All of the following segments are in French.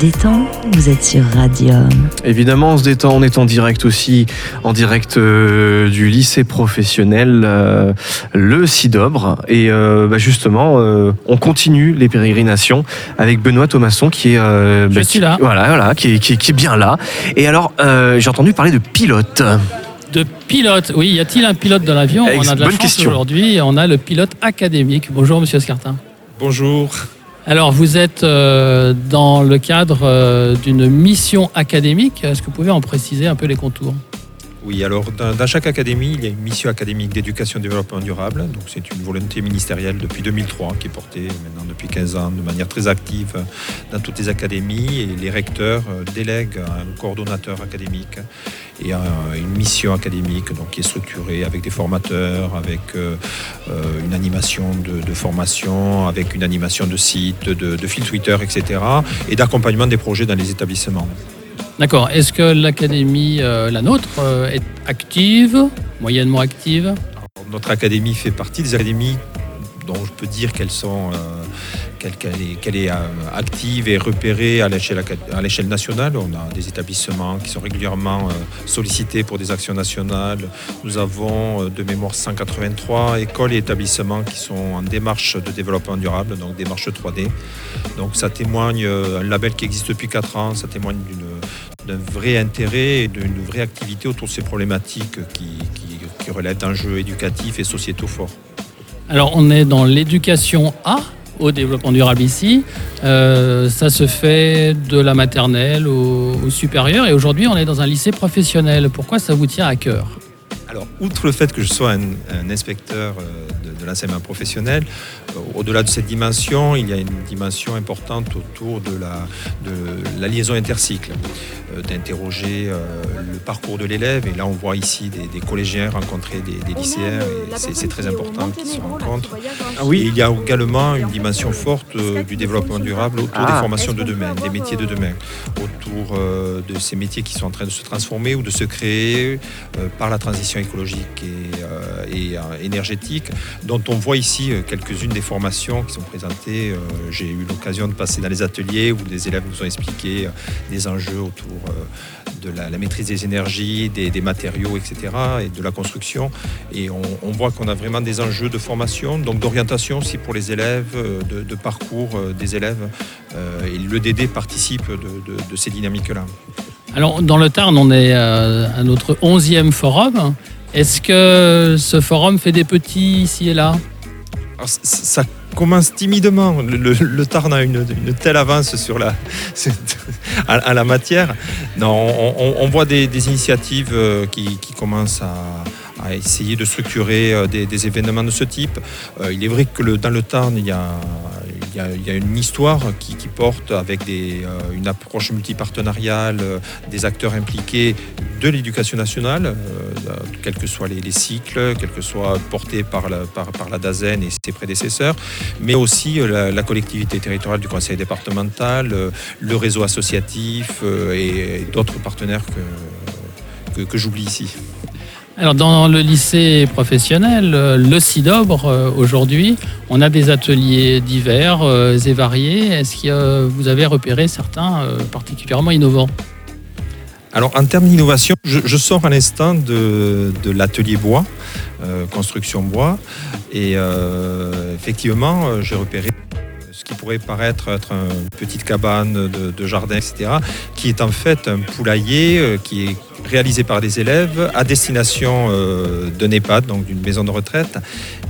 détend, vous êtes sur Radium. Évidemment, on se détend, on est en direct aussi, en direct euh, du lycée professionnel, euh, le Cidobre. Et euh, bah, justement, euh, on continue les pérégrinations avec Benoît Thomasson qui est... euh, Je bah, suis qui- là. Voilà, voilà, qui est, qui est- qui est bien là. Et alors, euh, j'ai entendu parler de pilote. De pilote, oui, y a-t-il un pilote dans l'avion? On a de la bonne chance question. aujourd'hui, on a le pilote académique. Bonjour Monsieur Escartin. Bonjour. Alors vous êtes euh, dans le cadre euh, d'une mission académique. Est-ce que vous pouvez en préciser un peu les contours? Oui, alors dans, chaque académie, il y a une mission académique d'éducation et développement durable. C'est une volonté ministérielle depuis 2003 qui est portée maintenant depuis 15 ans de manière très active dans toutes les académies. Et les recteurs euh, délèguent un coordonnateur académique et un- une mission académique qui est structurée avec des formateurs, avec euh, euh, une animation de, de formation, avec une animation de site, de, de fil Twitter, etc. et d'accompagnement des projets dans les établissements. D'accord. Est-ce que l'académie, euh, la nôtre, euh, est active, moyennement active? Notre académie fait partie des académies dont je peux dire qu'elles sont, euh, qu'elle, est, est, active et repérée à l'échelle, nationale. On a des établissements qui sont régulièrement sollicités pour des actions nationales. Nous avons de mémoire 183 écoles et établissements qui sont en démarche de développement durable, donc démarche 3D. Donc ça témoigne, un label qui existe depuis 4 ans, ça témoigne d'une, d'un vrai intérêt et d'une vraie activité autour de ces problématiques qui, qui, qui relèvent d'enjeux éducatifs et sociétaux forts. Alors on est dans l'éducation A au développement durable ici. Euh, ça se fait de la maternelle au, au supérieur et aujourd'hui on est dans un lycée professionnel. Pourquoi ça vous tient à cœur? Alors, outre le fait que je sois un, un inspecteur euh, de, de l'enseignement professionnel, euh, au-delà de cette dimension, il y a une dimension importante autour de la, de la liaison intercycle, euh, d'interroger euh, le parcours de l'élève. Et là, on voit ici des, des collégiens rencontrer des, des lycéens, et c'est très important qu'ils se rencontrent. Ah il y a également une dimension forte du développement durable autour Ah. des formations de demain, des métiers de demain, autour de ces métiers qui sont en train de se transformer ou de se créer par la transition écologique et, et, énergétique, dont on voit ici euh, quelques-unes des formations qui sont présentées. Euh, J'ai eu l'occasion de passer dans les ateliers où les élèves nous ont expliqué euh, des enjeux autour de la, maîtrise des énergies, des, des matériaux, etc., et de la construction. Et on, voit qu'on a vraiment des enjeux de formation, donc d'orientation aussi pour les élèves, de, parcours des élèves. Et l'EDD participe de, ces dynamiques-là. Alors dans le Tarn on est à notre 11e forum. Est-ce que ce forum fait des petits ici et là ça commence timidement. Le, Tarn a une, telle avance sur la, à, la matière. Non, on, voit des, initiatives euh, qui, commencent à, essayer de structurer euh, des, événements de ce type. Euh, il est vrai que dans le Tarn, il y a, une histoire qui, porte avec une approche multipartenariale, des acteurs impliqués de l'éducation nationale, quels que soient les, les cycles, quels que soient portés par la, par, DAZEN et ses prédécesseurs, mais aussi euh, la, collectivité territoriale du conseil départemental, euh, le réseau associatif euh, et, d'autres partenaires que, que, j'oublie ici. Alors dans le lycée professionnel, euh, le CIDOBRE, euh, aujourd'hui, on a des ateliers divers euh, et variés. Est-ce que euh, vous avez repéré certains euh, particulièrement innovants? Alors en termes d'innovation, je, je sors à l'instant de, de l'atelier bois, euh, construction bois, et euh, effectivement, euh, j'ai repéré ce qui pourrait paraître être une petite cabane de, de jardin, etc., qui est en fait un poulailler euh, qui est réalisé par des élèves à destination euh, d'un EHPAD, donc d'une maison de retraite,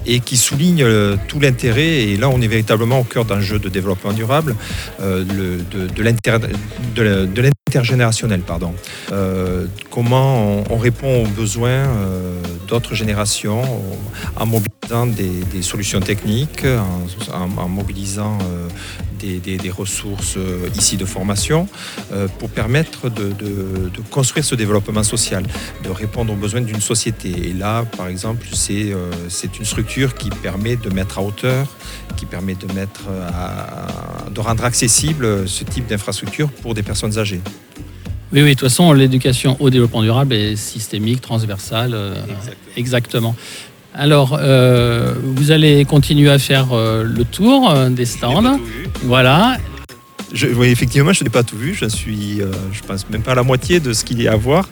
et qui souligne euh, tout l'intérêt, et là on est véritablement au cœur d'un jeu de développement durable, euh, de, l'intergénérationnel. Pardon. Comment on, on répond aux besoins d'autres générations en mobilisant des, des solutions techniques, en, en- en mobilisant euh, des, des- des ressources euh, ici de formation euh, pour permettre de, de- de construire ce développement social, de répondre aux besoins d'une société. Et là, par exemple, c'est euh, une structure qui permet de mettre à hauteur, qui permet de, mettre à- de rendre accessible ce type d'infrastructure pour des personnes âgées. Oui, oui, de toute façon, l'éducation au développement durable est systémique, transversale. exactement. Alors, euh, vous allez continuer à faire euh, le tour euh, des stands. Voilà. Je, oui, effectivement, je n'ai pas tout vu. Je suis, euh, je pense même pas à la moitié de ce qu'il y a à voir.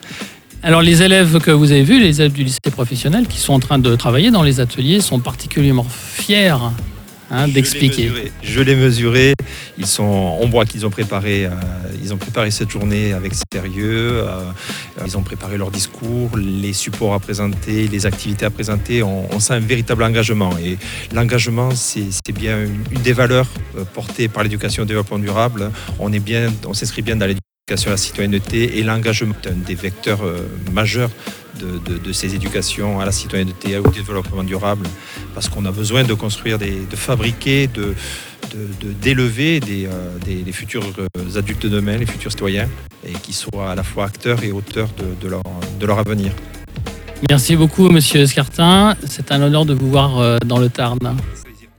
Alors les élèves que vous avez vus, les élèves du lycée professionnel qui sont en train de travailler dans les ateliers sont particulièrement fiers hein, Je d'expliquer. l'ai mesuré. Je l'ai mesuré. Ils sont, on voit qu'ils ont préparé, euh, ils ont préparé cette journée avec sérieux. euh, ils ont préparé leur discours, les supports à présenter, les activités à présenter. On, on sent un véritable engagement. Et l'engagement, c'est bien une, une des valeurs euh, portées par l'éducation au développement durable. On est bien, on s'inscrit bien dans l'éducation à la citoyenneté et l'engagement un des vecteurs euh, majeurs de, de- ces éducations à la citoyenneté, au développement durable, parce qu'on a besoin de construire, des, de fabriquer, de, d'élever des, euh, des- les futurs euh, adultes de demain, les futurs citoyens, et qui soient à la fois acteurs et auteurs de, leur, de leur avenir. Merci beaucoup, Monsieur Escartin. C'est un honneur de vous voir dans le Tarn.